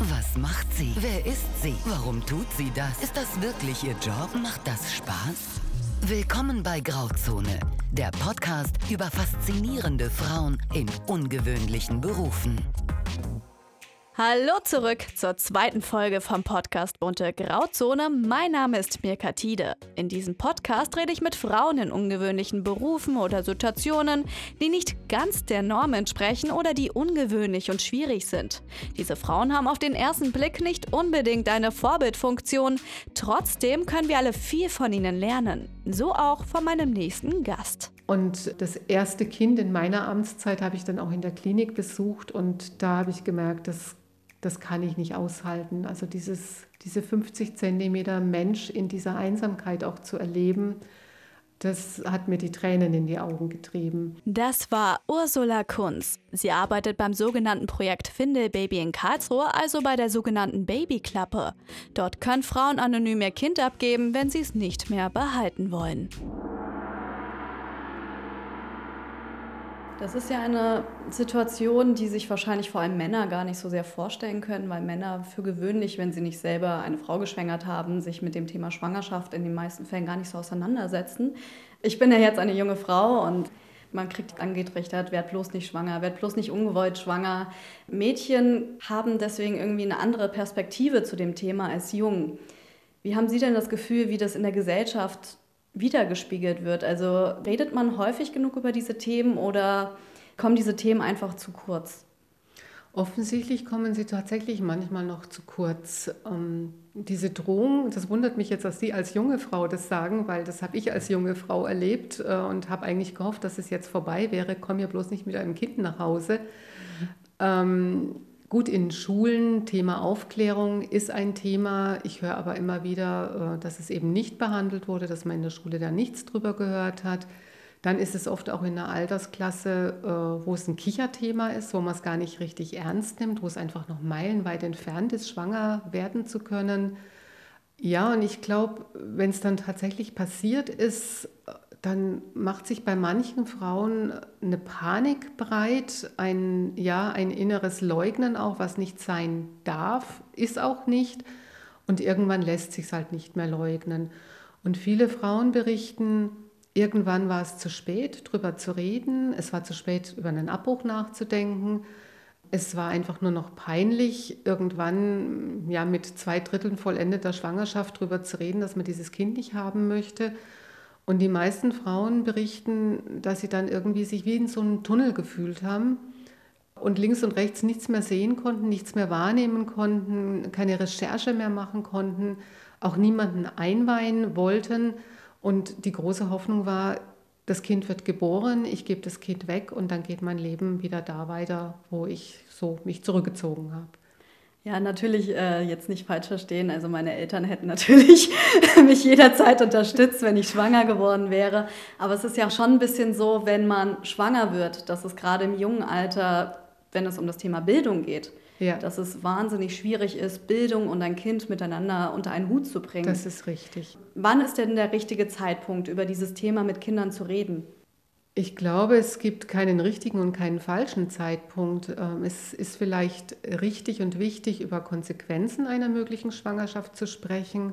Was macht sie? Wer ist sie? Warum tut sie das? Ist das wirklich ihr Job? Macht das Spaß? Willkommen bei Grauzone, der Podcast über faszinierende Frauen in ungewöhnlichen Berufen. Hallo zurück zur zweiten Folge vom Podcast Bunte Grauzone. Mein Name ist Mirka Tide. In diesem Podcast rede ich mit Frauen in ungewöhnlichen Berufen oder Situationen, die nicht ganz der Norm entsprechen oder die ungewöhnlich und schwierig sind. Diese Frauen haben auf den ersten Blick nicht unbedingt eine Vorbildfunktion. Trotzdem können wir alle viel von ihnen lernen. So auch von meinem nächsten Gast. Und das erste Kind in meiner Amtszeit habe ich dann auch in der Klinik besucht und da habe ich gemerkt, dass das kann ich nicht aushalten. Also dieses, diese 50 Zentimeter Mensch in dieser Einsamkeit auch zu erleben, das hat mir die Tränen in die Augen getrieben. Das war Ursula Kunz. Sie arbeitet beim sogenannten Projekt Findel Baby in Karlsruhe, also bei der sogenannten Babyklappe. Dort können Frauen anonym ihr Kind abgeben, wenn sie es nicht mehr behalten wollen. Das ist ja eine Situation, die sich wahrscheinlich vor allem Männer gar nicht so sehr vorstellen können, weil Männer für gewöhnlich, wenn sie nicht selber eine Frau geschwängert haben, sich mit dem Thema Schwangerschaft in den meisten Fällen gar nicht so auseinandersetzen. Ich bin ja jetzt eine junge Frau und man kriegt angetrichtert, werd bloß nicht schwanger, werd bloß nicht ungewollt schwanger. Mädchen haben deswegen irgendwie eine andere Perspektive zu dem Thema als Jungen. Wie haben Sie denn das Gefühl, wie das in der Gesellschaft wiedergespiegelt wird. Also redet man häufig genug über diese Themen oder kommen diese Themen einfach zu kurz? Offensichtlich kommen sie tatsächlich manchmal noch zu kurz. Ähm, diese Drohung, das wundert mich jetzt, dass Sie als junge Frau das sagen, weil das habe ich als junge Frau erlebt äh, und habe eigentlich gehofft, dass es jetzt vorbei wäre. Komm ja bloß nicht mit einem Kind nach Hause. Mhm. Ähm, Gut, in Schulen, Thema Aufklärung ist ein Thema. Ich höre aber immer wieder, äh, dass es eben nicht behandelt wurde, dass man in der Schule da nichts drüber gehört hat. Dann ist es oft auch in einer Altersklasse, äh, wo es ein Kicherthema ist, wo man es gar nicht richtig ernst nimmt, wo es einfach noch meilenweit entfernt ist, schwanger werden zu können. Ja, und ich glaube, wenn es dann tatsächlich passiert ist, dann macht sich bei manchen Frauen eine Panik breit, ein, ja, ein inneres Leugnen auch, was nicht sein darf, ist auch nicht. Und irgendwann lässt sich es halt nicht mehr leugnen. Und viele Frauen berichten, irgendwann war es zu spät, darüber zu reden. Es war zu spät, über einen Abbruch nachzudenken. Es war einfach nur noch peinlich, irgendwann ja, mit zwei Dritteln vollendeter Schwangerschaft darüber zu reden, dass man dieses Kind nicht haben möchte. Und die meisten Frauen berichten, dass sie dann irgendwie sich wie in so einem Tunnel gefühlt haben und links und rechts nichts mehr sehen konnten, nichts mehr wahrnehmen konnten, keine Recherche mehr machen konnten, auch niemanden einweihen wollten. Und die große Hoffnung war, das Kind wird geboren, ich gebe das Kind weg und dann geht mein Leben wieder da weiter, wo ich so mich zurückgezogen habe. Ja, natürlich äh, jetzt nicht falsch verstehen. Also meine Eltern hätten natürlich mich jederzeit unterstützt, wenn ich schwanger geworden wäre. Aber es ist ja schon ein bisschen so, wenn man schwanger wird, dass es gerade im jungen Alter, wenn es um das Thema Bildung geht, ja. dass es wahnsinnig schwierig ist, Bildung und ein Kind miteinander unter einen Hut zu bringen. Das ist richtig. Wann ist denn der richtige Zeitpunkt, über dieses Thema mit Kindern zu reden? Ich glaube, es gibt keinen richtigen und keinen falschen Zeitpunkt. Ähm, es ist vielleicht richtig und wichtig, über Konsequenzen einer möglichen Schwangerschaft zu sprechen.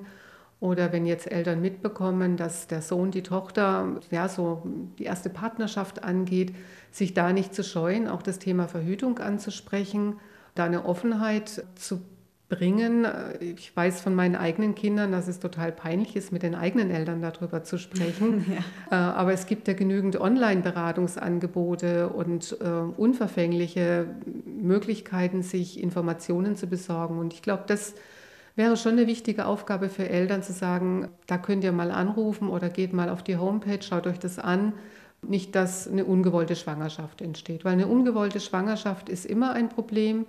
Oder wenn jetzt Eltern mitbekommen, dass der Sohn die Tochter ja so die erste Partnerschaft angeht, sich da nicht zu scheuen, auch das Thema Verhütung anzusprechen, da eine Offenheit zu bringen. Ich weiß von meinen eigenen Kindern, dass es total peinlich ist, mit den eigenen Eltern darüber zu sprechen. Ja. Äh, aber es gibt ja genügend Online-Beratungsangebote und äh, unverfängliche Möglichkeiten, sich Informationen zu besorgen. Und ich glaube, das wäre schon eine wichtige Aufgabe für Eltern zu sagen, da könnt ihr mal anrufen oder geht mal auf die Homepage, schaut euch das an. Nicht, dass eine ungewollte Schwangerschaft entsteht, weil eine ungewollte Schwangerschaft ist immer ein Problem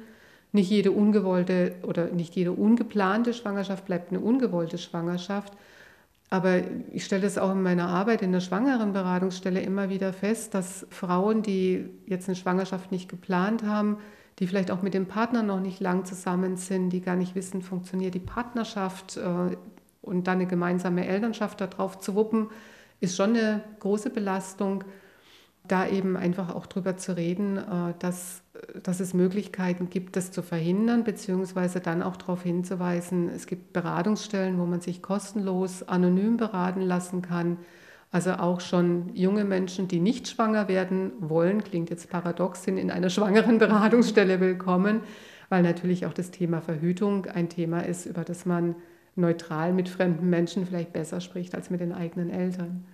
nicht jede ungewollte oder nicht jede ungeplante Schwangerschaft bleibt eine ungewollte Schwangerschaft. Aber ich stelle es auch in meiner Arbeit in der Schwangerenberatungsstelle immer wieder fest, dass Frauen, die jetzt eine Schwangerschaft nicht geplant haben, die vielleicht auch mit dem Partner noch nicht lang zusammen sind, die gar nicht wissen, funktioniert die Partnerschaft äh, und dann eine gemeinsame Elternschaft darauf zu wuppen, ist schon eine große Belastung. Da eben einfach auch drüber zu reden, äh, dass, dass es Möglichkeiten gibt, das zu verhindern, beziehungsweise dann auch darauf hinzuweisen, es gibt Beratungsstellen, wo man sich kostenlos anonym beraten lassen kann. Also auch schon junge Menschen, die nicht schwanger werden wollen, klingt jetzt paradox, sind in einer schwangeren Beratungsstelle willkommen, weil natürlich auch das Thema Verhütung ein Thema ist, über das man neutral mit fremden Menschen vielleicht besser spricht als mit den eigenen Eltern.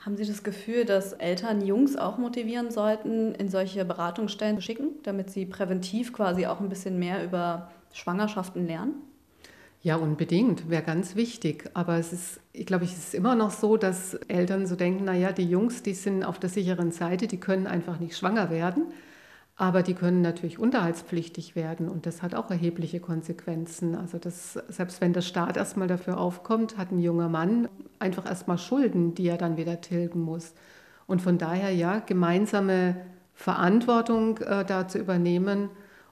Haben Sie das Gefühl, dass Eltern Jungs auch motivieren sollten, in solche Beratungsstellen zu schicken, damit sie präventiv quasi auch ein bisschen mehr über Schwangerschaften lernen? Ja, unbedingt, wäre ganz wichtig. Aber es ist, ich glaube, es ist immer noch so, dass Eltern so denken, naja, die Jungs, die sind auf der sicheren Seite, die können einfach nicht schwanger werden. Aber die können natürlich unterhaltspflichtig werden und das hat auch erhebliche Konsequenzen. Also das, selbst wenn der Staat erstmal dafür aufkommt, hat ein junger Mann einfach erstmal Schulden, die er dann wieder tilgen muss. Und von daher ja, gemeinsame Verantwortung äh, da zu übernehmen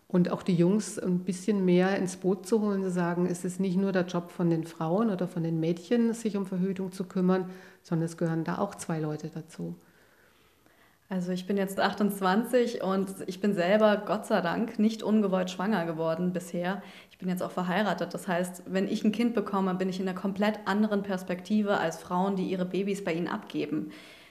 und auch die Jungs ein bisschen mehr ins Boot zu holen, zu sagen, es ist nicht nur der Job von den Frauen oder von den Mädchen, sich um Verhütung zu kümmern, sondern es gehören da auch zwei Leute dazu. Also ich bin jetzt 28 und ich bin selber, Gott sei Dank, nicht ungewollt schwanger geworden bisher. Ich bin jetzt auch verheiratet. Das heißt, wenn ich ein Kind bekomme, bin ich in einer komplett anderen Perspektive als Frauen, die ihre Babys bei ihnen abgeben.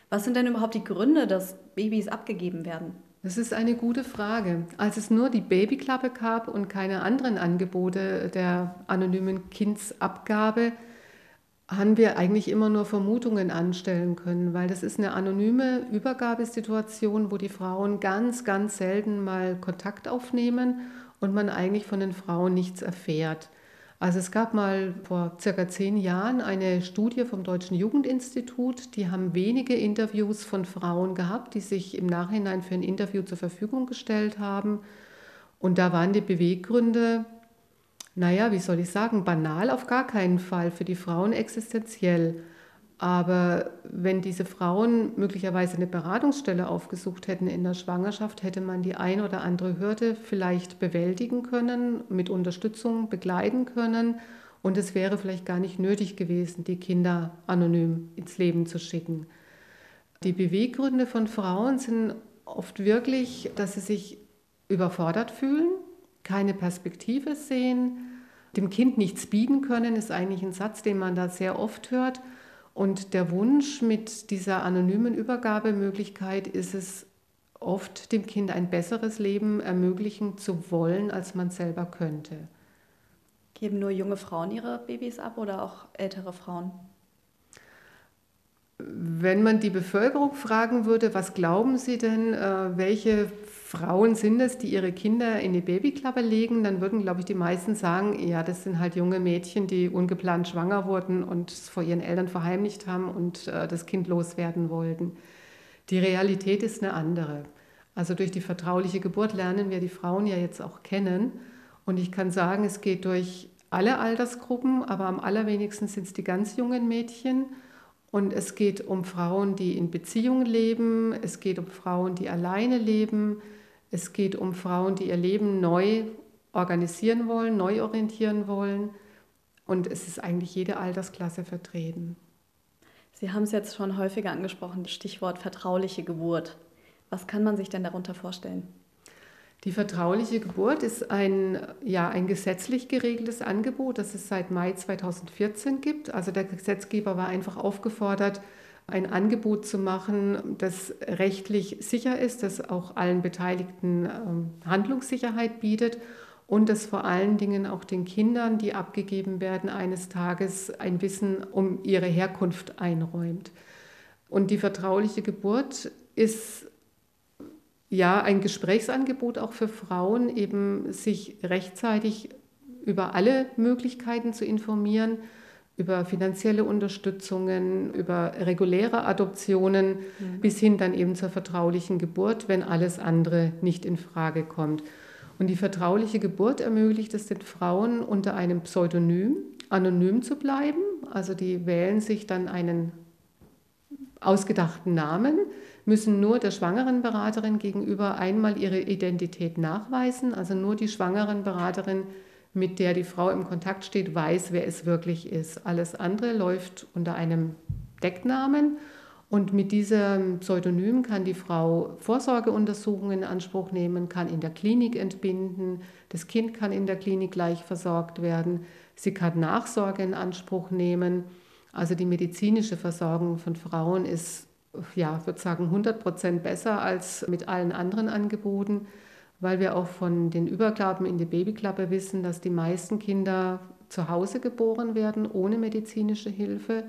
Was sind denn überhaupt die Gründe, dass Babys abgegeben werden? Das ist eine gute Frage. Als es nur die Babyklappe gab und keine anderen Angebote der anonymen Kindsabgabe, haben wir eigentlich immer nur Vermutungen anstellen können, weil das ist eine anonyme Übergabesituation, wo die Frauen ganz, ganz selten mal Kontakt aufnehmen und man eigentlich von den Frauen nichts erfährt. Also es gab mal vor circa zehn Jahren eine Studie vom Deutschen Jugendinstitut, die haben wenige Interviews von Frauen gehabt, die sich im Nachhinein für ein Interview zur Verfügung gestellt haben. Und da waren die Beweggründe naja, wie soll ich sagen, banal auf gar keinen Fall, für die Frauen existenziell. Aber wenn diese Frauen möglicherweise eine Beratungsstelle aufgesucht hätten in der Schwangerschaft, hätte man die ein oder andere Hürde vielleicht bewältigen können, mit Unterstützung begleiten können. Und es wäre vielleicht gar nicht nötig gewesen, die Kinder anonym ins Leben zu schicken. Die Beweggründe von Frauen sind oft wirklich, dass sie sich überfordert fühlen, keine Perspektive sehen, dem Kind nichts bieten können, ist eigentlich ein Satz, den man da sehr oft hört. Und der Wunsch mit dieser anonymen Übergabemöglichkeit ist es oft, dem Kind ein besseres Leben ermöglichen zu wollen, als man selber könnte. Geben nur junge Frauen ihre Babys ab oder auch ältere Frauen? Wenn man die Bevölkerung fragen würde, was glauben Sie denn, äh, welche Frauen sind es, die ihre Kinder in die Babyklappe legen, dann würden, glaube ich, die meisten sagen, ja, das sind halt junge Mädchen, die ungeplant schwanger wurden und es vor ihren Eltern verheimlicht haben und äh, das Kind loswerden wollten. Die Realität ist eine andere. Also durch die vertrauliche Geburt lernen wir die Frauen ja jetzt auch kennen. Und ich kann sagen, es geht durch alle Altersgruppen, aber am allerwenigsten sind es die ganz jungen Mädchen. Und es geht um Frauen, die in Beziehungen leben, es geht um Frauen, die alleine leben, es geht um Frauen, die ihr Leben neu organisieren wollen, neu orientieren wollen. Und es ist eigentlich jede Altersklasse vertreten. Sie haben es jetzt schon häufiger angesprochen, das Stichwort vertrauliche Geburt. Was kann man sich denn darunter vorstellen? Die vertrauliche Geburt ist ein, ja, ein gesetzlich geregeltes Angebot, das es seit Mai 2014 gibt. Also der Gesetzgeber war einfach aufgefordert, ein Angebot zu machen, das rechtlich sicher ist, das auch allen Beteiligten ähm, Handlungssicherheit bietet und das vor allen Dingen auch den Kindern, die abgegeben werden, eines Tages ein Wissen um ihre Herkunft einräumt. Und die vertrauliche Geburt ist ja ein Gesprächsangebot auch für Frauen, eben sich rechtzeitig über alle Möglichkeiten zu informieren über finanzielle Unterstützungen, über reguläre Adoptionen mhm. bis hin dann eben zur vertraulichen Geburt, wenn alles andere nicht in Frage kommt. Und die vertrauliche Geburt ermöglicht es den Frauen unter einem Pseudonym anonym zu bleiben. Also die wählen sich dann einen ausgedachten Namen, müssen nur der schwangeren Beraterin gegenüber einmal ihre Identität nachweisen. Also nur die schwangeren Beraterin mit der die Frau im Kontakt steht, weiß, wer es wirklich ist. Alles andere läuft unter einem Decknamen Und mit diesem Pseudonym kann die Frau Vorsorgeuntersuchungen in Anspruch nehmen, kann in der Klinik entbinden, das Kind kann in der Klinik gleich versorgt werden, sie kann Nachsorge in Anspruch nehmen. Also die medizinische Versorgung von Frauen ist, ja, würde sagen, 100 Prozent besser als mit allen anderen Angeboten, weil wir auch von den Überklappen in die Babyklappe wissen, dass die meisten Kinder zu Hause geboren werden, ohne medizinische Hilfe.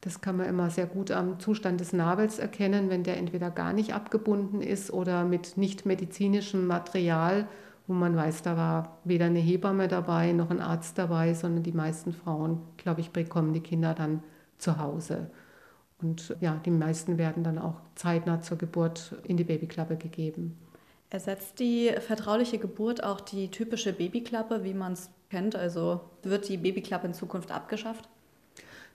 Das kann man immer sehr gut am Zustand des Nabels erkennen, wenn der entweder gar nicht abgebunden ist oder mit nicht medizinischem Material, wo man weiß, da war weder eine Hebamme dabei noch ein Arzt dabei, sondern die meisten Frauen, glaube ich, bekommen die Kinder dann zu Hause. Und ja, die meisten werden dann auch zeitnah zur Geburt in die Babyklappe gegeben. Ersetzt die vertrauliche Geburt auch die typische Babyklappe, wie man es kennt? Also wird die Babyklappe in Zukunft abgeschafft?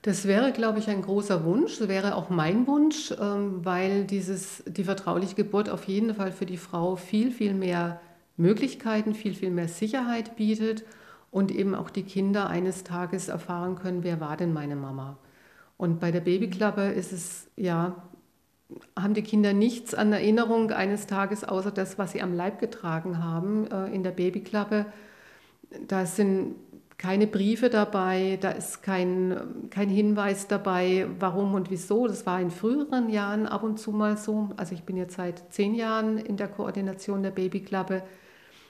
Das wäre, glaube ich, ein großer Wunsch. Das wäre auch mein Wunsch, ähm, weil dieses, die vertrauliche Geburt auf jeden Fall für die Frau viel, viel mehr Möglichkeiten, viel, viel mehr Sicherheit bietet und eben auch die Kinder eines Tages erfahren können, wer war denn meine Mama. Und bei der Babyklappe ist es ja, haben die Kinder nichts an Erinnerung eines Tages außer das, was sie am Leib getragen haben äh, in der Babyklappe. Da sind keine Briefe dabei, da ist kein, kein Hinweis dabei, warum und wieso. Das war in früheren Jahren ab und zu mal so. Also ich bin jetzt seit zehn Jahren in der Koordination der Babyklappe.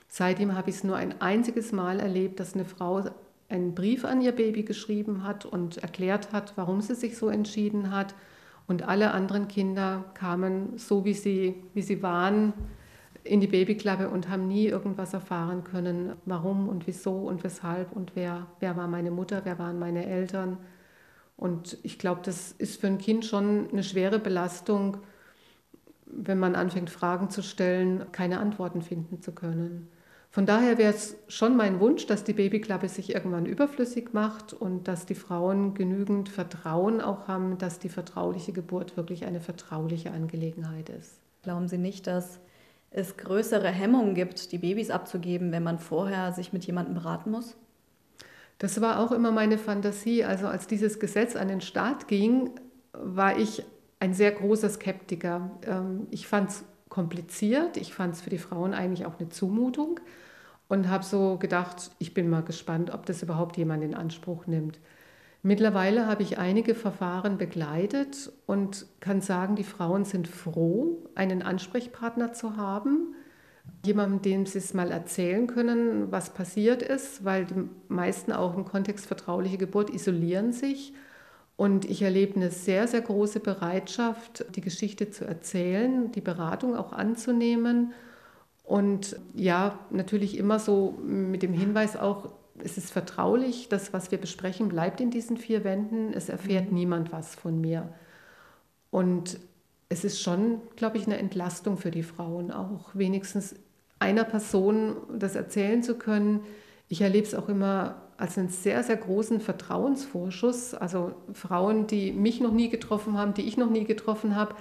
Seitdem habe ich es nur ein einziges Mal erlebt, dass eine Frau einen Brief an ihr Baby geschrieben hat und erklärt hat, warum sie sich so entschieden hat. Und alle anderen Kinder kamen so, wie sie, wie sie waren, in die Babyklappe und haben nie irgendwas erfahren können, warum und wieso und weshalb und wer, wer war meine Mutter, wer waren meine Eltern. Und ich glaube, das ist für ein Kind schon eine schwere Belastung, wenn man anfängt, Fragen zu stellen, keine Antworten finden zu können. Von daher wäre es schon mein Wunsch, dass die Babyklappe sich irgendwann überflüssig macht und dass die Frauen genügend Vertrauen auch haben, dass die vertrauliche Geburt wirklich eine vertrauliche Angelegenheit ist. Glauben Sie nicht, dass es größere Hemmungen gibt, die Babys abzugeben, wenn man vorher sich mit jemandem beraten muss? Das war auch immer meine Fantasie. Also als dieses Gesetz an den Start ging, war ich ein sehr großer Skeptiker. Ähm, ich fand es kompliziert, ich fand es für die Frauen eigentlich auch eine Zumutung und habe so gedacht, ich bin mal gespannt, ob das überhaupt jemand in Anspruch nimmt. Mittlerweile habe ich einige Verfahren begleitet und kann sagen, die Frauen sind froh, einen Ansprechpartner zu haben, jemandem, dem sie es mal erzählen können, was passiert ist, weil die meisten auch im Kontext vertrauliche Geburt isolieren sich. Und ich erlebe eine sehr, sehr große Bereitschaft, die Geschichte zu erzählen, die Beratung auch anzunehmen. Und ja, natürlich immer so mit dem Hinweis auch, es ist vertraulich, das, was wir besprechen, bleibt in diesen vier Wänden, es erfährt mhm. niemand was von mir. Und es ist schon, glaube ich, eine Entlastung für die Frauen auch, wenigstens einer Person das erzählen zu können. Ich erlebe es auch immer als einen sehr, sehr großen Vertrauensvorschuss. Also Frauen, die mich noch nie getroffen haben, die ich noch nie getroffen habe,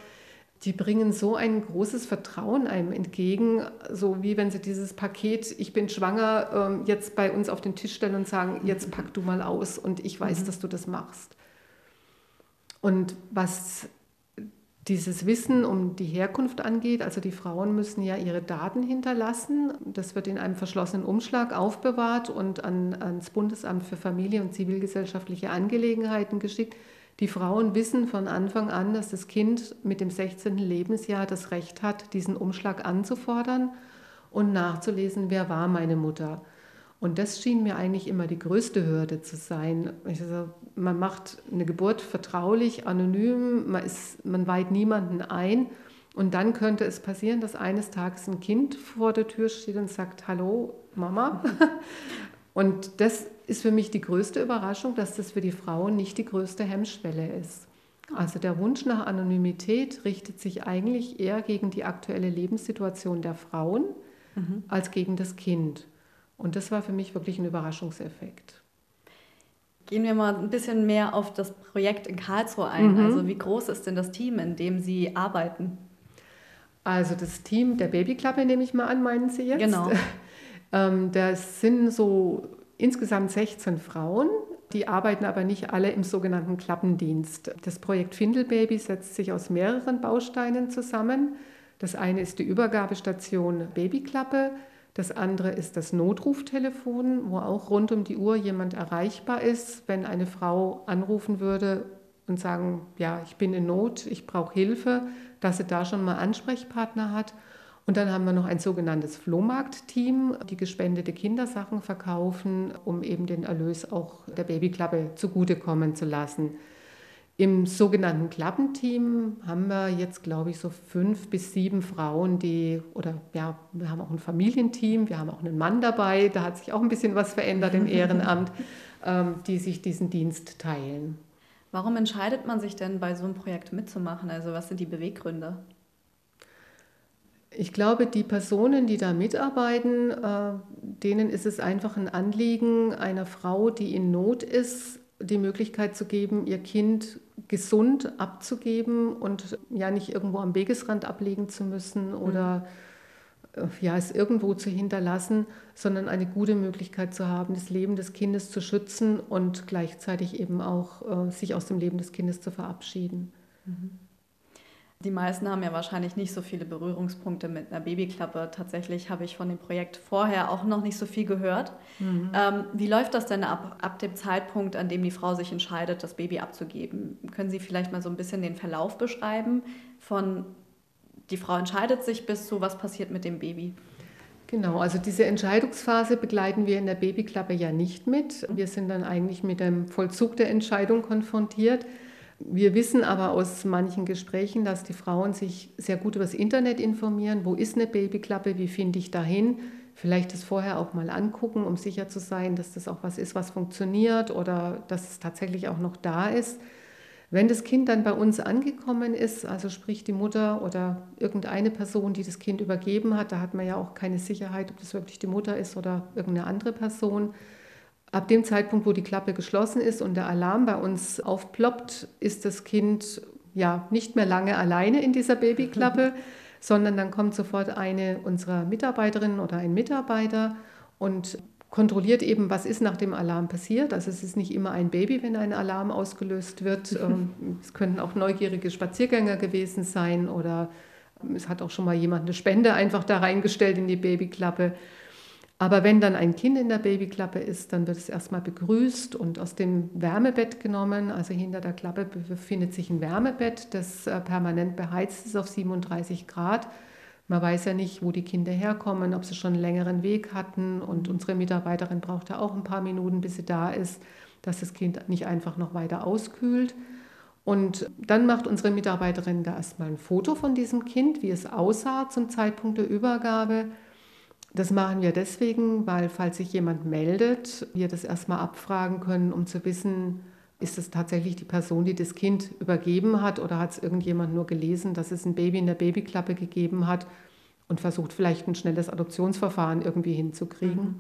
die bringen so ein großes Vertrauen einem entgegen, so wie wenn sie dieses Paket, ich bin schwanger, ähm, jetzt bei uns auf den Tisch stellen und sagen, jetzt pack du mal aus und ich weiß, mhm. dass du das machst. Und was dieses Wissen um die Herkunft angeht, also die Frauen müssen ja ihre Daten hinterlassen. Das wird in einem verschlossenen Umschlag aufbewahrt und an, ans Bundesamt für Familie und zivilgesellschaftliche Angelegenheiten geschickt. Die Frauen wissen von Anfang an, dass das Kind mit dem 16. Lebensjahr das Recht hat, diesen Umschlag anzufordern und nachzulesen, wer war meine Mutter. Und das schien mir eigentlich immer die größte Hürde zu sein. Also man macht eine Geburt vertraulich, anonym, man, ist, man weiht niemanden ein. Und dann könnte es passieren, dass eines Tages ein Kind vor der Tür steht und sagt, hallo Mama. Und das ist für mich die größte Überraschung, dass das für die Frauen nicht die größte Hemmschwelle ist. Also der Wunsch nach Anonymität richtet sich eigentlich eher gegen die aktuelle Lebenssituation der Frauen mhm. als gegen das Kind. Und das war für mich wirklich ein Überraschungseffekt. Gehen wir mal ein bisschen mehr auf das Projekt in Karlsruhe ein. Mhm. Also wie groß ist denn das Team, in dem Sie arbeiten? Also das Team der Babyklappe nehme ich mal an, meinen Sie jetzt? Genau. ähm, das sind so insgesamt 16 Frauen, Die arbeiten aber nicht alle im sogenannten Klappendienst. Das Projekt Findelbaby setzt sich aus mehreren Bausteinen zusammen. Das eine ist die Übergabestation Babyklappe. Das andere ist das Notruftelefon, wo auch rund um die Uhr jemand erreichbar ist, wenn eine Frau anrufen würde und sagen, ja, ich bin in Not, ich brauche Hilfe, dass sie da schon mal Ansprechpartner hat. Und dann haben wir noch ein sogenanntes Flohmarkt-Team, die gespendete Kindersachen verkaufen, um eben den Erlös auch der Babyklappe zugutekommen zu lassen. Im sogenannten Klappenteam haben wir jetzt, glaube ich, so fünf bis sieben Frauen, die, oder ja, wir haben auch ein Familienteam, wir haben auch einen Mann dabei, da hat sich auch ein bisschen was verändert im Ehrenamt, ähm, die sich diesen Dienst teilen. Warum entscheidet man sich denn, bei so einem Projekt mitzumachen? Also was sind die Beweggründe? Ich glaube, die Personen, die da mitarbeiten, äh, denen ist es einfach ein Anliegen, einer Frau, die in Not ist, die Möglichkeit zu geben, ihr Kind gesund abzugeben und ja nicht irgendwo am Wegesrand ablegen zu müssen oder mhm. ja es irgendwo zu hinterlassen, sondern eine gute Möglichkeit zu haben, das Leben des Kindes zu schützen und gleichzeitig eben auch äh, sich aus dem Leben des Kindes zu verabschieden. Mhm. Die meisten haben ja wahrscheinlich nicht so viele Berührungspunkte mit einer Babyklappe. Tatsächlich habe ich von dem Projekt vorher auch noch nicht so viel gehört. Mhm. Ähm, wie läuft das denn ab, ab dem Zeitpunkt, an dem die Frau sich entscheidet, das Baby abzugeben? Können Sie vielleicht mal so ein bisschen den Verlauf beschreiben von die Frau entscheidet sich bis zu was passiert mit dem Baby? Genau, also diese Entscheidungsphase begleiten wir in der Babyklappe ja nicht mit. Wir sind dann eigentlich mit dem Vollzug der Entscheidung konfrontiert. Wir wissen aber aus manchen Gesprächen, dass die Frauen sich sehr gut über das Internet informieren. Wo ist eine Babyklappe? Wie finde ich dahin? Vielleicht das vorher auch mal angucken, um sicher zu sein, dass das auch was ist, was funktioniert oder dass es tatsächlich auch noch da ist. Wenn das Kind dann bei uns angekommen ist, also sprich die Mutter oder irgendeine Person, die das Kind übergeben hat, da hat man ja auch keine Sicherheit, ob das wirklich die Mutter ist oder irgendeine andere Person, Ab dem Zeitpunkt, wo die Klappe geschlossen ist und der Alarm bei uns aufploppt, ist das Kind ja nicht mehr lange alleine in dieser Babyklappe, sondern dann kommt sofort eine unserer Mitarbeiterinnen oder ein Mitarbeiter und kontrolliert eben, was ist nach dem Alarm passiert. Also es ist nicht immer ein Baby, wenn ein Alarm ausgelöst wird. Ähm, es könnten auch neugierige Spaziergänger gewesen sein oder es hat auch schon mal jemand eine Spende einfach da reingestellt in die Babyklappe. Aber wenn dann ein Kind in der Babyklappe ist, dann wird es erstmal begrüßt und aus dem Wärmebett genommen. Also hinter der Klappe befindet sich ein Wärmebett, das äh, permanent beheizt ist auf 37 Grad. Man weiß ja nicht, wo die Kinder herkommen, ob sie schon einen längeren Weg hatten. Und unsere Mitarbeiterin braucht ja auch ein paar Minuten, bis sie da ist, dass das Kind nicht einfach noch weiter auskühlt. Und dann macht unsere Mitarbeiterin da erstmal ein Foto von diesem Kind, wie es aussah zum Zeitpunkt der Übergabe. Das machen wir deswegen, weil falls sich jemand meldet, wir das erstmal abfragen können, um zu wissen, ist es tatsächlich die Person, die das Kind übergeben hat oder hat es irgendjemand nur gelesen, dass es ein Baby in der Babyklappe gegeben hat und versucht vielleicht ein schnelles Adoptionsverfahren irgendwie hinzukriegen. Mhm.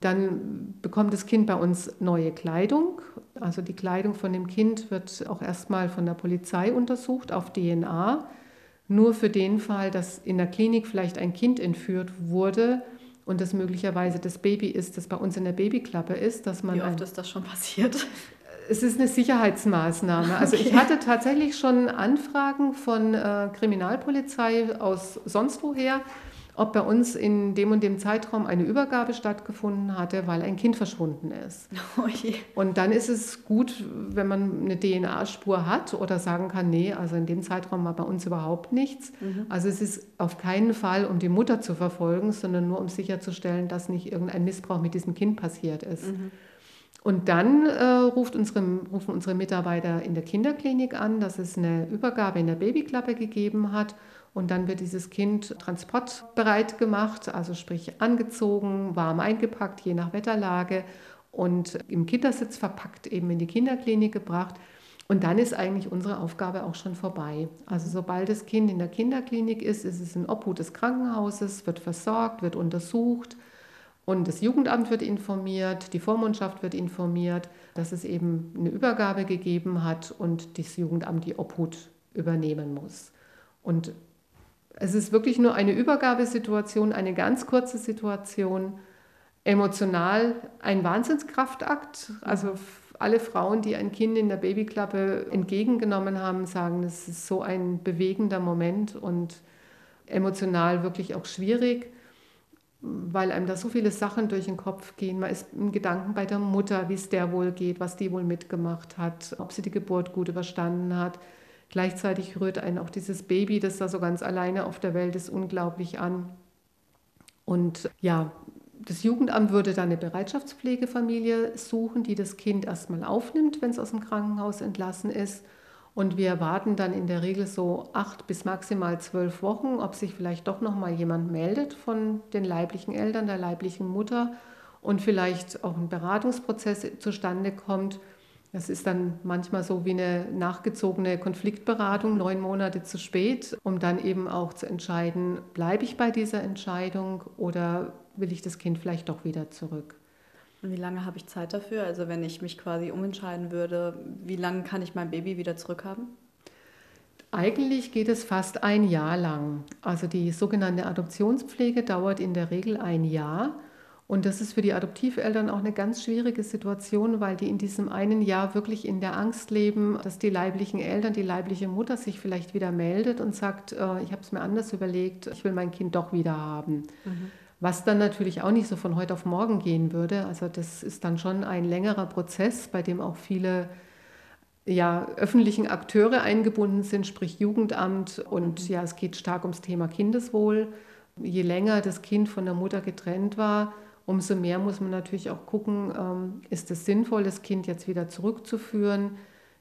Dann bekommt das Kind bei uns neue Kleidung. Also die Kleidung von dem Kind wird auch erstmal von der Polizei untersucht auf DNA nur für den Fall, dass in der Klinik vielleicht ein Kind entführt wurde und das möglicherweise das Baby ist, das bei uns in der Babyklappe ist, dass man. Wie oft ist das schon passiert? Es ist eine Sicherheitsmaßnahme. Also okay. ich hatte tatsächlich schon Anfragen von äh, Kriminalpolizei aus sonst woher, ob bei uns in dem und dem Zeitraum eine Übergabe stattgefunden hatte, weil ein Kind verschwunden ist. Oh und dann ist es gut, wenn man eine DNA-Spur hat oder sagen kann, nee, also in dem Zeitraum war bei uns überhaupt nichts. Mhm. Also es ist auf keinen Fall, um die Mutter zu verfolgen, sondern nur um sicherzustellen, dass nicht irgendein Missbrauch mit diesem Kind passiert ist. Mhm. Und dann äh, ruft unsere, rufen unsere Mitarbeiter in der Kinderklinik an, dass es eine Übergabe in der Babyklappe gegeben hat und dann wird dieses Kind transportbereit gemacht, also sprich angezogen, warm eingepackt, je nach Wetterlage und im Kindersitz verpackt eben in die Kinderklinik gebracht. Und dann ist eigentlich unsere Aufgabe auch schon vorbei. Also sobald das Kind in der Kinderklinik ist, ist es in Obhut des Krankenhauses, wird versorgt, wird untersucht und das Jugendamt wird informiert, die Vormundschaft wird informiert, dass es eben eine Übergabe gegeben hat und das Jugendamt die Obhut übernehmen muss. Und es ist wirklich nur eine Übergabesituation, eine ganz kurze Situation, emotional ein Wahnsinnskraftakt. Also alle Frauen, die ein Kind in der Babyklappe entgegengenommen haben, sagen, es ist so ein bewegender Moment und emotional wirklich auch schwierig, weil einem da so viele Sachen durch den Kopf gehen. Man ist im Gedanken bei der Mutter, wie es der wohl geht, was die wohl mitgemacht hat, ob sie die Geburt gut überstanden hat. Gleichzeitig rührt einen auch dieses Baby, das da so ganz alleine auf der Welt ist, unglaublich an. Und ja, das Jugendamt würde dann eine Bereitschaftspflegefamilie suchen, die das Kind erstmal aufnimmt, wenn es aus dem Krankenhaus entlassen ist. Und wir warten dann in der Regel so acht bis maximal zwölf Wochen, ob sich vielleicht doch noch mal jemand meldet von den leiblichen Eltern, der leiblichen Mutter und vielleicht auch ein Beratungsprozess zustande kommt. Das ist dann manchmal so wie eine nachgezogene Konfliktberatung, neun Monate zu spät, um dann eben auch zu entscheiden, bleibe ich bei dieser Entscheidung oder will ich das Kind vielleicht doch wieder zurück. Und wie lange habe ich Zeit dafür? Also wenn ich mich quasi umentscheiden würde, wie lange kann ich mein Baby wieder zurückhaben? Eigentlich geht es fast ein Jahr lang. Also die sogenannte Adoptionspflege dauert in der Regel ein Jahr. Und das ist für die Adoptiveltern auch eine ganz schwierige Situation, weil die in diesem einen Jahr wirklich in der Angst leben, dass die leiblichen Eltern, die leibliche Mutter sich vielleicht wieder meldet und sagt, äh, ich habe es mir anders überlegt, ich will mein Kind doch wieder haben. Mhm. Was dann natürlich auch nicht so von heute auf morgen gehen würde. Also das ist dann schon ein längerer Prozess, bei dem auch viele ja, öffentlichen Akteure eingebunden sind, sprich Jugendamt. Und mhm. ja, es geht stark ums Thema Kindeswohl. Je länger das Kind von der Mutter getrennt war, umso mehr muss man natürlich auch gucken, ähm, ist es sinnvoll, das Kind jetzt wieder zurückzuführen?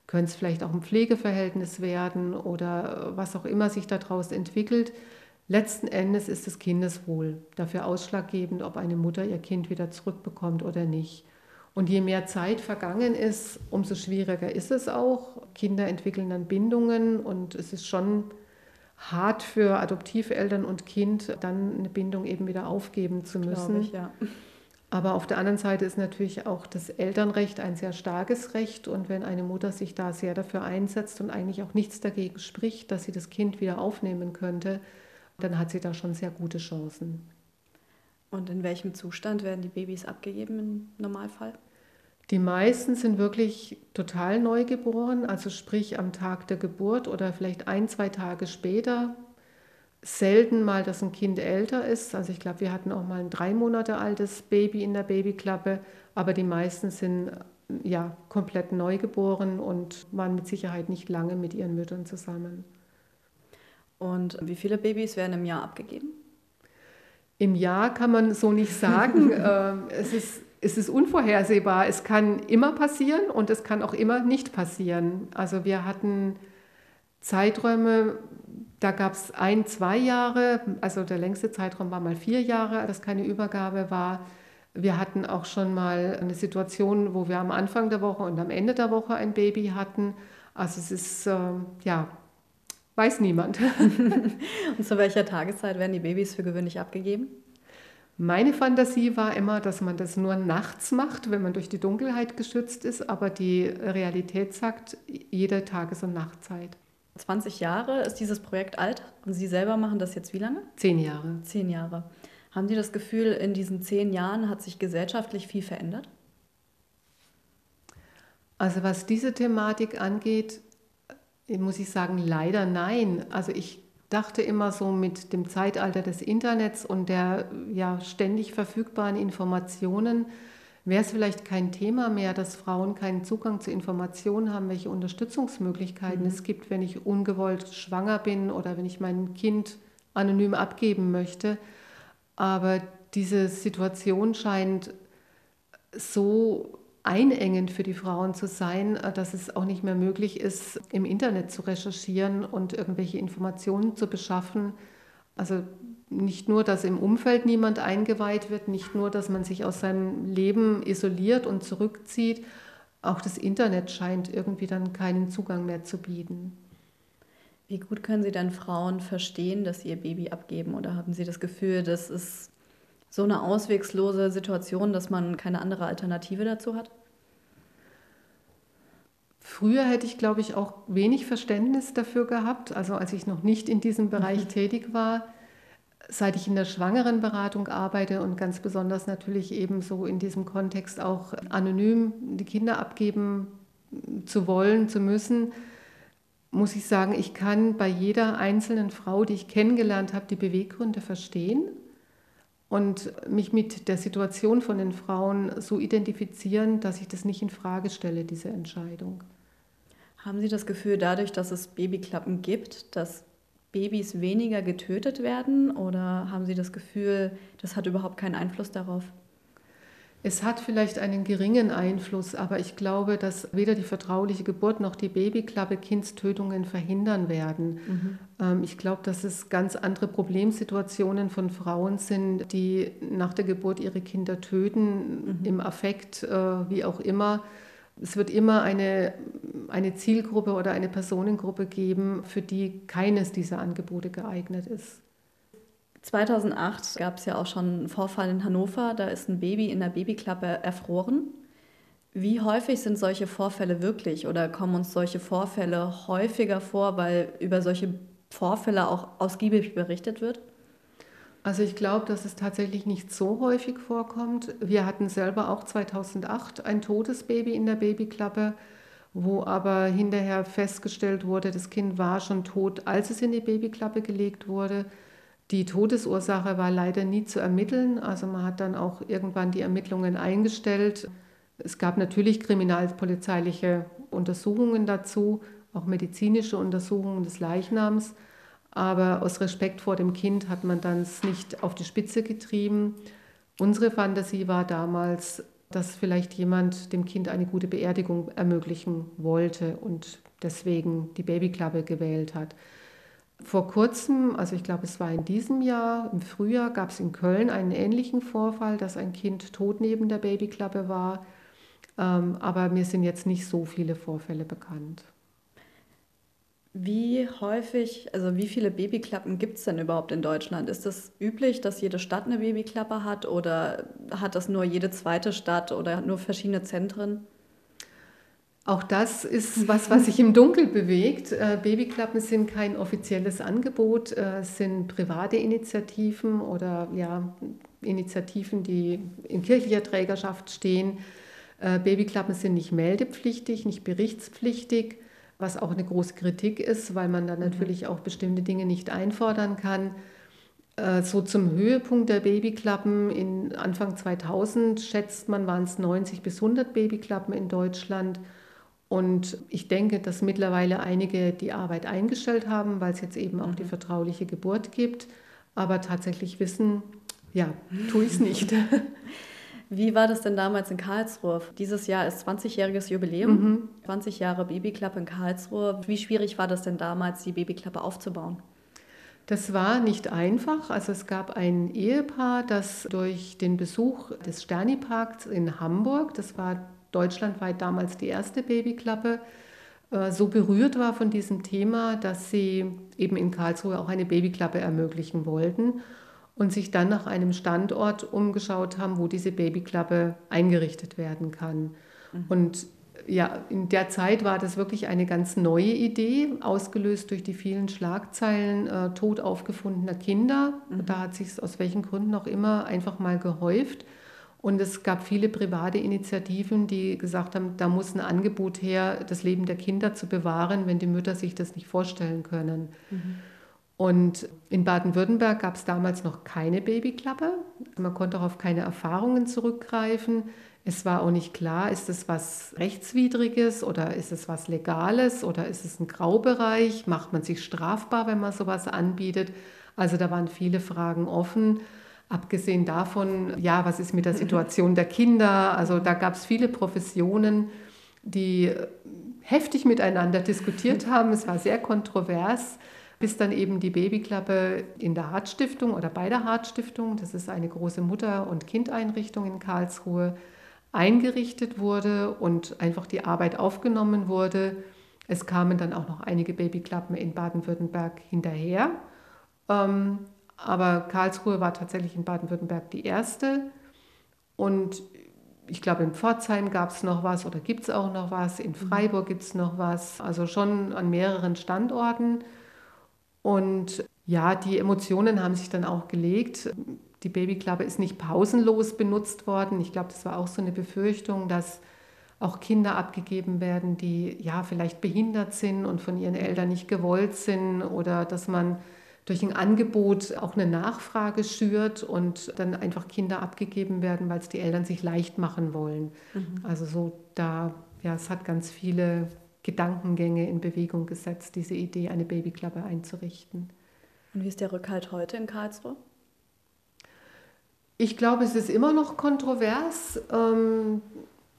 Könnte es vielleicht auch ein Pflegeverhältnis werden oder was auch immer sich daraus entwickelt? Letzten Endes ist das Kindeswohl dafür ausschlaggebend, ob eine Mutter ihr Kind wieder zurückbekommt oder nicht. Und je mehr Zeit vergangen ist, umso schwieriger ist es auch. Kinder entwickeln dann Bindungen und es ist schon hart für Adoptiveltern und Kind, dann eine Bindung eben wieder aufgeben zu müssen. Ich, ja. Aber auf der anderen Seite ist natürlich auch das Elternrecht ein sehr starkes Recht. Und wenn eine Mutter sich da sehr dafür einsetzt und eigentlich auch nichts dagegen spricht, dass sie das Kind wieder aufnehmen könnte, dann hat sie da schon sehr gute Chancen. Und in welchem Zustand werden die Babys abgegeben im Normalfall? Die meisten sind wirklich total neugeboren, also sprich am Tag der Geburt oder vielleicht ein, zwei Tage später. Selten mal, dass ein Kind älter ist. Also ich glaube, wir hatten auch mal ein drei Monate altes Baby in der Babyklappe, aber die meisten sind ja komplett neugeboren und waren mit Sicherheit nicht lange mit ihren Müttern zusammen. Und wie viele Babys werden im Jahr abgegeben? Im Jahr kann man so nicht sagen. Ähm, es, ist, es ist unvorhersehbar. Es kann immer passieren und es kann auch immer nicht passieren. Also wir hatten Zeiträume, da gab es ein, zwei Jahre, also der längste Zeitraum war mal vier Jahre, dass keine Übergabe war. Wir hatten auch schon mal eine Situation, wo wir am Anfang der Woche und am Ende der Woche ein Baby hatten. Also es ist äh, ja Weiß niemand. Und zu welcher Tageszeit werden die Babys für gewöhnlich abgegeben? Meine Fantasie war immer, dass man das nur nachts macht, wenn man durch die Dunkelheit geschützt ist, aber die Realität sagt jede Tages- und Nachtzeit. 20 Jahre ist dieses Projekt alt und Sie selber machen das jetzt wie lange? Zehn Jahre. Zehn Jahre. Haben Sie das Gefühl, in diesen zehn Jahren hat sich gesellschaftlich viel verändert? Also was diese Thematik angeht, muss ich sagen, leider nein. Also ich dachte immer so mit dem Zeitalter des Internets und der ja ständig verfügbaren Informationen wäre es vielleicht kein Thema mehr, dass Frauen keinen Zugang zu Informationen haben, welche Unterstützungsmöglichkeiten mhm. es gibt, wenn ich ungewollt schwanger bin oder wenn ich mein Kind anonym abgeben möchte. Aber diese Situation scheint so einengend für die Frauen zu sein, äh, dass es auch nicht mehr möglich ist, im Internet zu recherchieren und irgendwelche Informationen zu beschaffen. Also nicht nur, dass im Umfeld niemand eingeweiht wird, nicht nur, dass man sich aus seinem Leben isoliert und zurückzieht, auch das Internet scheint irgendwie dann keinen Zugang mehr zu bieten. Wie gut können Sie dann Frauen verstehen, dass sie ihr Baby abgeben? Oder haben Sie das Gefühl, das ist so eine auswegslose Situation, dass man keine andere Alternative dazu hat? Früher hätte ich, glaube ich, auch wenig Verständnis dafür gehabt, also als ich noch nicht in diesem Bereich mhm. tätig war. Seit ich in der Schwangerenberatung arbeite und ganz besonders natürlich eben so in diesem Kontext auch anonym die Kinder abgeben zu wollen, zu müssen, muss ich sagen, ich kann bei jeder einzelnen Frau, die ich kennengelernt habe, die Beweggründe verstehen und mich mit der Situation von den Frauen so identifizieren, dass ich das nicht in Frage stelle, diese Entscheidung. Haben Sie das Gefühl, dadurch, dass es Babyklappen gibt, dass Babys weniger getötet werden oder haben Sie das Gefühl, das hat überhaupt keinen Einfluss darauf? Es hat vielleicht einen geringen Einfluss, aber ich glaube, dass weder die vertrauliche Geburt noch die Babyklappe Kindstötungen verhindern werden. Mhm. Ähm, ich glaube, dass es ganz andere Problemsituationen von Frauen sind, die nach der Geburt ihre Kinder töten, mhm. im Affekt, äh, wie auch immer. Es wird immer eine, eine Zielgruppe oder eine Personengruppe geben, für die keines dieser Angebote geeignet ist. 2008 gab es ja auch schon einen Vorfall in Hannover, da ist ein Baby in der Babyklappe erfroren. Wie häufig sind solche Vorfälle wirklich oder kommen uns solche Vorfälle häufiger vor, weil über solche Vorfälle auch ausgiebig berichtet wird? Also ich glaube, dass es tatsächlich nicht so häufig vorkommt. Wir hatten selber auch 2008 ein totes Baby in der Babyklappe, wo aber hinterher festgestellt wurde, das Kind war schon tot, als es in die Babyklappe gelegt wurde. Die Todesursache war leider nie zu ermitteln. Also man hat dann auch irgendwann die Ermittlungen eingestellt. Es gab natürlich kriminalpolizeiliche Untersuchungen dazu, auch medizinische Untersuchungen des Leichnams. Aber aus Respekt vor dem Kind hat man dann es nicht auf die Spitze getrieben. Unsere Fantasie war damals, dass vielleicht jemand dem Kind eine gute Beerdigung ermöglichen wollte und deswegen die Babyklappe gewählt hat. Vor kurzem, also ich glaube, es war in diesem Jahr, im Frühjahr, gab es in Köln einen ähnlichen Vorfall, dass ein Kind tot neben der Babyklappe war. Ähm, aber mir sind jetzt nicht so viele Vorfälle bekannt. Wie häufig, also wie viele Babyklappen gibt es denn überhaupt in Deutschland? Ist es üblich, dass jede Stadt eine Babyklappe hat oder hat das nur jede zweite Stadt oder nur verschiedene Zentren? Auch das ist was, was sich im Dunkel bewegt. Äh, Babyklappen sind kein offizielles Angebot, äh, es sind private Initiativen oder ja, Initiativen, die in kirchlicher Trägerschaft stehen. Äh, Babyklappen sind nicht meldepflichtig, nicht berichtspflichtig, was auch eine große Kritik ist, weil man dann mhm. natürlich auch bestimmte Dinge nicht einfordern kann. So zum Höhepunkt der Babyklappen in Anfang 2000 schätzt man, waren es 90 bis 100 Babyklappen in Deutschland. Und ich denke, dass mittlerweile einige die Arbeit eingestellt haben, weil es jetzt eben auch die mhm. vertrauliche Geburt gibt. Aber tatsächlich wissen, ja, tue ich es nicht. Wie war das denn damals in Karlsruhe? Dieses Jahr ist 20-jähriges Jubiläum, mhm. 20 Jahre Babyklappe in Karlsruhe. Wie schwierig war das denn damals, die Babyklappe aufzubauen? Das war nicht einfach. Also es gab ein Ehepaar, das durch den Besuch des Sterni-Parks in Hamburg, das war deutschlandweit damals die erste Babyklappe, äh, so berührt war von diesem Thema, dass sie eben in Karlsruhe auch eine Babyklappe ermöglichen wollten und sich dann nach einem Standort umgeschaut haben, wo diese Babyklappe eingerichtet werden kann. Mhm. Und ja, in der Zeit war das wirklich eine ganz neue Idee, ausgelöst durch die vielen Schlagzeilen äh, tot aufgefundener Kinder. Mhm. Da hat sich aus welchen Gründen auch immer einfach mal gehäuft. Und es gab viele private Initiativen, die gesagt haben, da muss ein Angebot her, das Leben der Kinder zu bewahren, wenn die Mütter sich das nicht vorstellen können. Mhm. Und in Baden-Württemberg gab es damals noch keine Babyklappe. Man konnte auch auf keine Erfahrungen zurückgreifen. Es war auch nicht klar, ist es was Rechtswidriges oder ist es was Legales oder ist es ein Graubereich? Macht man sich strafbar, wenn man sowas anbietet? Also da waren viele Fragen offen. Abgesehen davon, ja, was ist mit der Situation der Kinder? Also da gab es viele Professionen, die heftig miteinander diskutiert haben. Es war sehr kontrovers, bis dann eben die Babyklappe in der Hartstiftung oder bei der Hartstiftung, das ist eine große Mutter- und Kindeinrichtung in Karlsruhe, eingerichtet wurde und einfach die Arbeit aufgenommen wurde. Es kamen dann auch noch einige Babyklappen in Baden-Württemberg hinterher. Ähm, aber Karlsruhe war tatsächlich in Baden-Württemberg die erste. Und ich glaube, in Pforzheim gab es noch was oder gibt es auch noch was. In mhm. Freiburg gibt es noch was. Also schon an mehreren Standorten. Und Ja, die Emotionen haben sich dann auch gelegt. Die Babyklappe ist nicht pausenlos benutzt worden. Ich glaube, das war auch so eine Befürchtung, dass auch Kinder abgegeben werden, die ja vielleicht behindert sind und von ihren Eltern nicht gewollt sind oder dass man durch ein Angebot auch eine Nachfrage schürt und dann einfach Kinder abgegeben werden, weil es die Eltern sich leicht machen wollen. Mhm. Also so da, ja, es hat ganz viele Gedankengänge in Bewegung gesetzt, diese Idee, eine Babyklappe einzurichten. Und wie ist der Rückhalt heute in Karlsruhe? Ich glaube, es ist immer noch kontrovers. Ähm,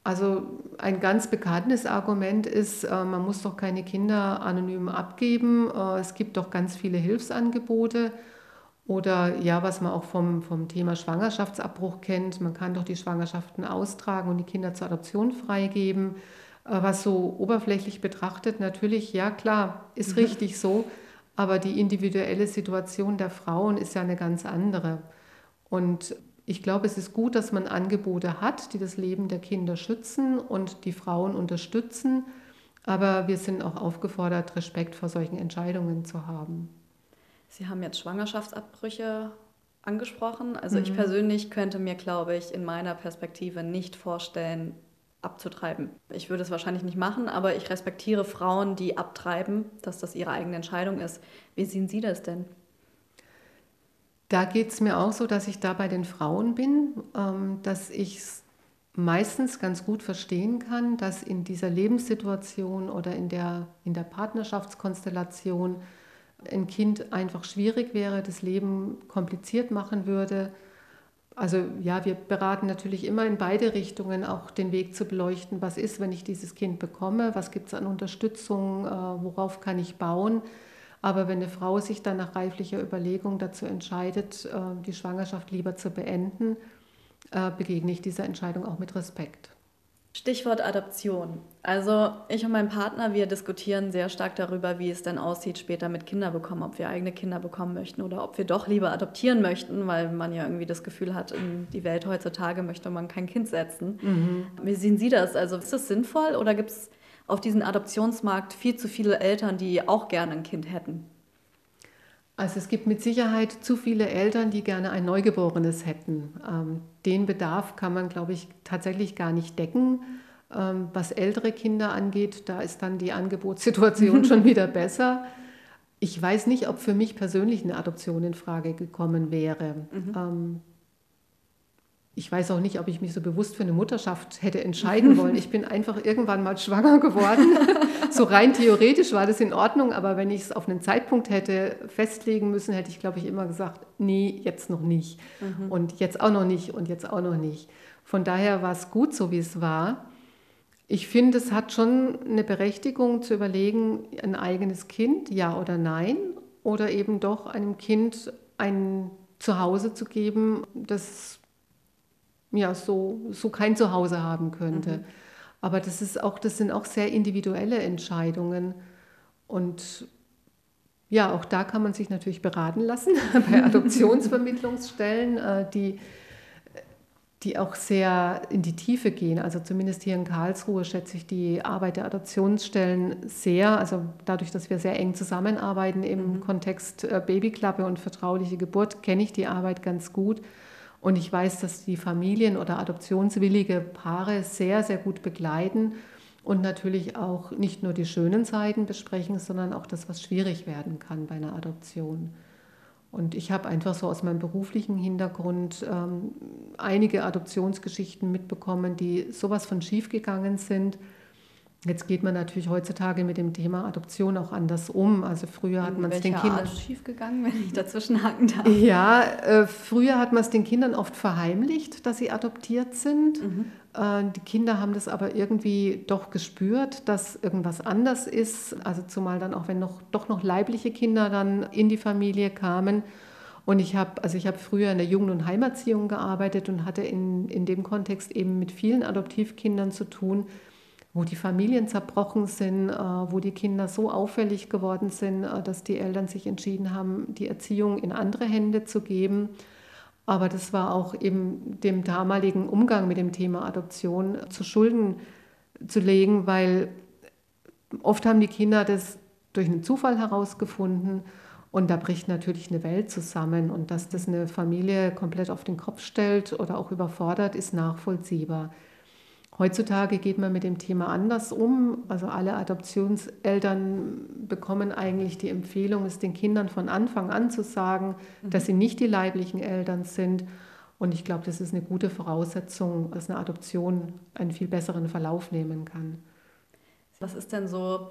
also ein ganz bekanntes Argument ist, äh, man muss doch keine Kinder anonym abgeben. Äh, es gibt doch ganz viele Hilfsangebote. Oder ja, was man auch vom, vom Thema Schwangerschaftsabbruch kennt, man kann doch die Schwangerschaften austragen und die Kinder zur Adoption freigeben. Äh, was so oberflächlich betrachtet, natürlich, ja klar, ist mhm. richtig so. Aber die individuelle Situation der Frauen ist ja eine ganz andere. Und ich glaube, es ist gut, dass man Angebote hat, die das Leben der Kinder schützen und die Frauen unterstützen. Aber wir sind auch aufgefordert, Respekt vor solchen Entscheidungen zu haben. Sie haben jetzt Schwangerschaftsabbrüche angesprochen. Also mhm. ich persönlich könnte mir, glaube ich, in meiner Perspektive nicht vorstellen, abzutreiben. Ich würde es wahrscheinlich nicht machen, aber ich respektiere Frauen, die abtreiben, dass das ihre eigene Entscheidung ist. Wie sehen Sie das denn? Da geht es mir auch so, dass ich da bei den Frauen bin, ähm, dass ich es meistens ganz gut verstehen kann, dass in dieser Lebenssituation oder in der, in der Partnerschaftskonstellation ein Kind einfach schwierig wäre, das Leben kompliziert machen würde also ja, wir beraten natürlich immer in beide Richtungen auch den Weg zu beleuchten, was ist, wenn ich dieses Kind bekomme, was gibt es an Unterstützung, äh, worauf kann ich bauen. Aber wenn eine Frau sich dann nach reiflicher Überlegung dazu entscheidet, äh, die Schwangerschaft lieber zu beenden, äh, begegne ich dieser Entscheidung auch mit Respekt. Stichwort Adoption. Also ich und mein Partner, wir diskutieren sehr stark darüber, wie es denn aussieht später mit Kinderbekommen, ob wir eigene Kinder bekommen möchten oder ob wir doch lieber adoptieren möchten, weil man ja irgendwie das Gefühl hat, in die Welt heutzutage möchte man kein Kind setzen. Mhm. Wie sehen Sie das? Also ist das sinnvoll oder gibt es auf diesem Adoptionsmarkt viel zu viele Eltern, die auch gerne ein Kind hätten? Also es gibt mit Sicherheit zu viele Eltern, die gerne ein Neugeborenes hätten. Ähm, den Bedarf kann man, glaube ich, tatsächlich gar nicht decken. Ähm, was ältere Kinder angeht, da ist dann die Angebotssituation schon wieder besser. Ich weiß nicht, ob für mich persönlich eine Adoption in Frage gekommen wäre. Mhm. Ich weiß auch nicht, ob ich mich so bewusst für eine Mutterschaft hätte entscheiden wollen. Ich bin einfach irgendwann mal schwanger geworden. so rein theoretisch war das in Ordnung, aber wenn ich es auf einen Zeitpunkt hätte festlegen müssen, hätte ich, glaube ich, immer gesagt, nee, jetzt noch nicht. Mhm. Und jetzt auch noch nicht und jetzt auch noch nicht. Von daher war es gut, so wie es war. Ich finde, es hat schon eine Berechtigung zu überlegen, ein eigenes Kind, ja oder nein, oder eben doch einem Kind ein Zuhause zu geben, das ja, so, so kein Zuhause haben könnte. Mhm. Aber das, ist auch, das sind auch sehr individuelle Entscheidungen. Und ja, auch da kann man sich natürlich beraten lassen bei Adoptionsvermittlungsstellen, äh, die, die auch sehr in die Tiefe gehen. Also zumindest hier in Karlsruhe schätze ich die Arbeit der Adoptionsstellen sehr. Also dadurch, dass wir sehr eng zusammenarbeiten im mhm. Kontext äh, Babyklappe und vertrauliche Geburt, kenne ich die Arbeit ganz gut. Und ich weiß, dass die Familien oder adoptionswillige Paare sehr, sehr gut begleiten und natürlich auch nicht nur die schönen Seiten besprechen, sondern auch das, was schwierig werden kann bei einer Adoption. Und ich habe einfach so aus meinem beruflichen Hintergrund ähm, einige Adoptionsgeschichten mitbekommen, die sowas von schiefgegangen sind Jetzt geht man natürlich heutzutage mit dem Thema Adoption auch anders um. Also früher hat man es den Kindern Art schiefgegangen, wenn ich dazwischen haken darf. Ja, äh, früher hat man es den Kindern oft verheimlicht, dass sie adoptiert sind. Mhm. Äh, die Kinder haben das aber irgendwie doch gespürt, dass irgendwas anders ist. Also zumal dann auch wenn noch doch noch leibliche Kinder dann in die Familie kamen. Und ich habe also ich habe früher in der Jugend- und Heimerziehung gearbeitet und hatte in, in dem Kontext eben mit vielen Adoptivkindern zu tun wo die Familien zerbrochen sind, äh, wo die Kinder so auffällig geworden sind, äh, dass die Eltern sich entschieden haben, die Erziehung in andere Hände zu geben. Aber das war auch eben dem damaligen Umgang mit dem Thema Adoption zu Schulden zu legen, weil oft haben die Kinder das durch einen Zufall herausgefunden Und da bricht natürlich eine Welt zusammen. Und dass das eine Familie komplett auf den Kopf stellt oder auch überfordert, ist nachvollziehbar. Heutzutage geht man mit dem Thema anders um. Also alle Adoptionseltern bekommen eigentlich die Empfehlung, es den Kindern von Anfang an zu sagen, mhm. dass sie nicht die leiblichen Eltern sind. Und ich glaube, das ist eine gute Voraussetzung, dass eine Adoption einen viel besseren Verlauf nehmen kann. Was ist denn so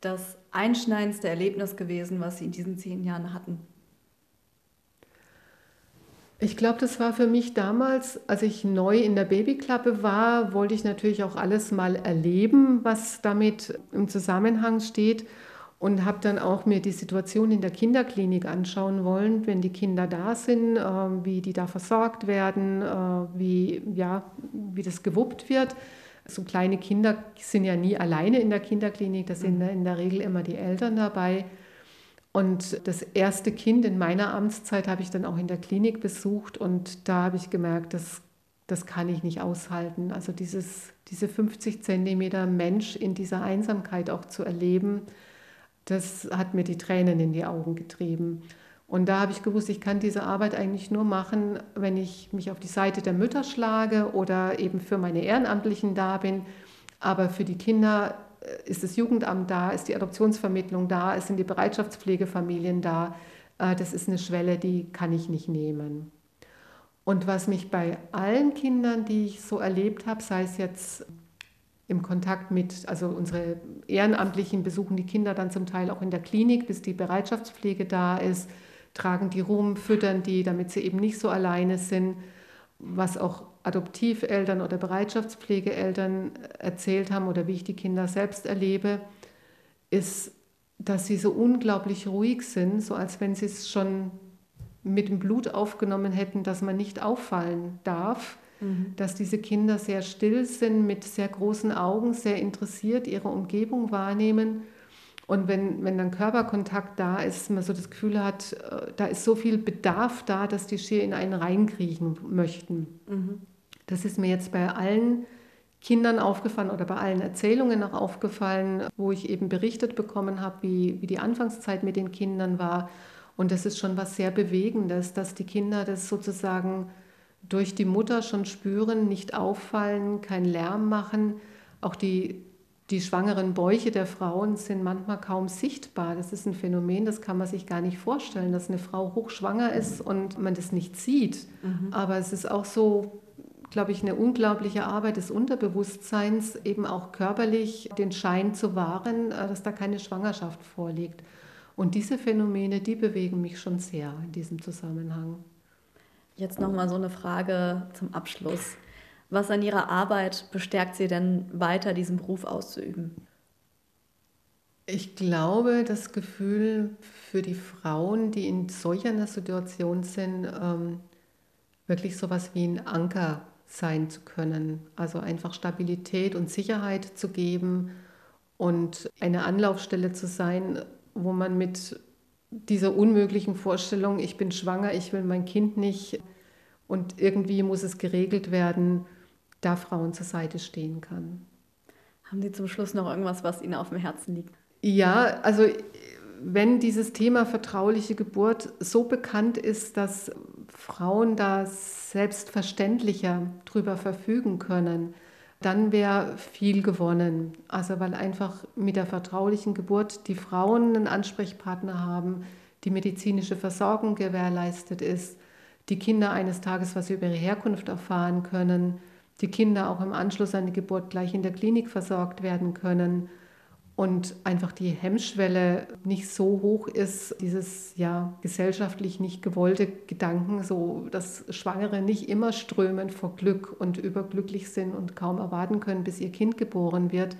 das einschneidendste Erlebnis gewesen, was Sie in diesen zehn Jahren hatten? Ich glaube, das war für mich damals, als ich neu in der Babyklappe war, wollte ich natürlich auch alles mal erleben, was damit im Zusammenhang steht und habe dann auch mir die Situation in der Kinderklinik anschauen wollen, wenn die Kinder da sind, äh, wie die da versorgt werden, äh, wie, ja, wie das gewuppt wird. So kleine Kinder sind ja nie alleine in der Kinderklinik, da sind mhm. in der Regel immer die Eltern dabei. Und das erste Kind in meiner Amtszeit habe ich dann auch in der Klinik besucht und da habe ich gemerkt, das, das kann ich nicht aushalten. Also dieses, diese 50 Zentimeter Mensch in dieser Einsamkeit auch zu erleben, das hat mir die Tränen in die Augen getrieben. Und da habe ich gewusst, ich kann diese Arbeit eigentlich nur machen, wenn ich mich auf die Seite der Mütter schlage oder eben für meine Ehrenamtlichen da bin. Aber für die Kinder ist das Jugendamt da, ist die Adoptionsvermittlung da, sind die Bereitschaftspflegefamilien da. Äh, das ist eine Schwelle, die kann ich nicht nehmen. Und was mich bei allen Kindern, die ich so erlebt habe, sei es jetzt im Kontakt mit, also unsere Ehrenamtlichen besuchen die Kinder dann zum Teil auch in der Klinik, bis die Bereitschaftspflege da ist, tragen die rum, füttern die, damit sie eben nicht so alleine sind, was auch Adoptiveltern oder Bereitschaftspflegeeltern erzählt haben oder wie ich die Kinder selbst erlebe, ist, dass sie so unglaublich ruhig sind, so als wenn sie es schon mit dem Blut aufgenommen hätten, dass man nicht auffallen darf, mhm. dass diese Kinder sehr still sind, mit sehr großen Augen, sehr interessiert ihre Umgebung wahrnehmen und wenn, wenn dann Körperkontakt da ist, man so das Gefühl hat, äh, da ist so viel Bedarf da, dass die schier in einen reinkriechen möchten. Mhm. Das ist mir jetzt bei allen Kindern aufgefallen oder bei allen Erzählungen auch aufgefallen, wo ich eben berichtet bekommen habe, wie, wie die Anfangszeit mit den Kindern war. Und das ist schon was sehr Bewegendes, dass die Kinder das sozusagen durch die Mutter schon spüren, nicht auffallen, keinen Lärm machen. Auch die die schwangeren Bäuche der Frauen sind manchmal kaum sichtbar. Das ist ein Phänomen, das kann man sich gar nicht vorstellen, dass eine Frau hochschwanger ist und man das nicht sieht. Mhm. Aber es ist auch so, glaube ich, eine unglaubliche Arbeit des Unterbewusstseins, eben auch körperlich den Schein zu wahren, äh, dass da keine Schwangerschaft vorliegt. Und diese Phänomene, die bewegen mich schon sehr in diesem Zusammenhang. Jetzt nochmal so eine Frage zum Abschluss. Was an Ihrer Arbeit bestärkt Sie denn weiter, diesen Beruf auszuüben? Ich glaube, das Gefühl für die Frauen, die in solch einer Situation sind, ähm, wirklich so etwas wie ein Anker sein zu können. Also einfach Stabilität und Sicherheit zu geben und eine Anlaufstelle zu sein, wo man mit dieser unmöglichen Vorstellung, ich bin schwanger, ich will mein Kind nicht und irgendwie muss es geregelt werden, da Frauen zur Seite stehen kann. Haben Sie zum Schluss noch irgendwas, was Ihnen auf dem Herzen liegt? Ja, also wenn dieses Thema vertrauliche Geburt so bekannt ist, dass Frauen da selbstverständlicher drüber verfügen können, dann wäre viel gewonnen. Also weil einfach mit der vertraulichen Geburt die Frauen einen Ansprechpartner haben, die medizinische Versorgung gewährleistet ist, die Kinder eines Tages was über ihre Herkunft erfahren können, die Kinder auch im Anschluss an die Geburt gleich in der Klinik versorgt werden können und einfach die Hemmschwelle nicht so hoch ist, dieses ja gesellschaftlich nicht gewollte Gedanken, so dass Schwangere nicht immer strömen vor Glück und überglücklich sind und kaum erwarten können, bis ihr Kind geboren wird,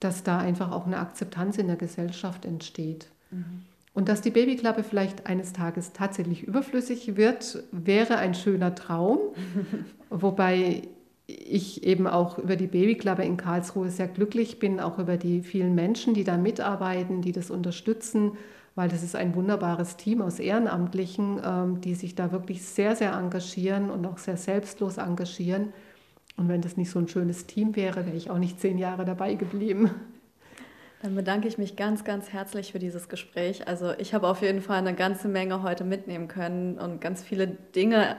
dass da einfach auch eine Akzeptanz in der Gesellschaft entsteht. Mhm. Und dass die Babyklappe vielleicht eines Tages tatsächlich überflüssig wird, wäre ein schöner Traum. Wobei ich eben auch über die Babyklappe in Karlsruhe sehr glücklich bin, auch über die vielen Menschen, die da mitarbeiten, die das unterstützen, weil das ist ein wunderbares Team aus Ehrenamtlichen, ähm, die sich da wirklich sehr, sehr engagieren und auch sehr selbstlos engagieren. Und wenn das nicht so ein schönes Team wäre, wäre ich auch nicht zehn Jahre dabei geblieben. Dann bedanke ich mich ganz, ganz herzlich für dieses Gespräch. Also ich habe auf jeden Fall eine ganze Menge heute mitnehmen können und ganz viele Dinge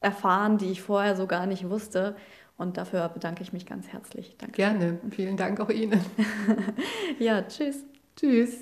erfahren, die ich vorher so gar nicht wusste. Und dafür bedanke ich mich ganz herzlich. Danke. Gerne. Vielen Dank auch Ihnen. ja, tschüss. Tschüss.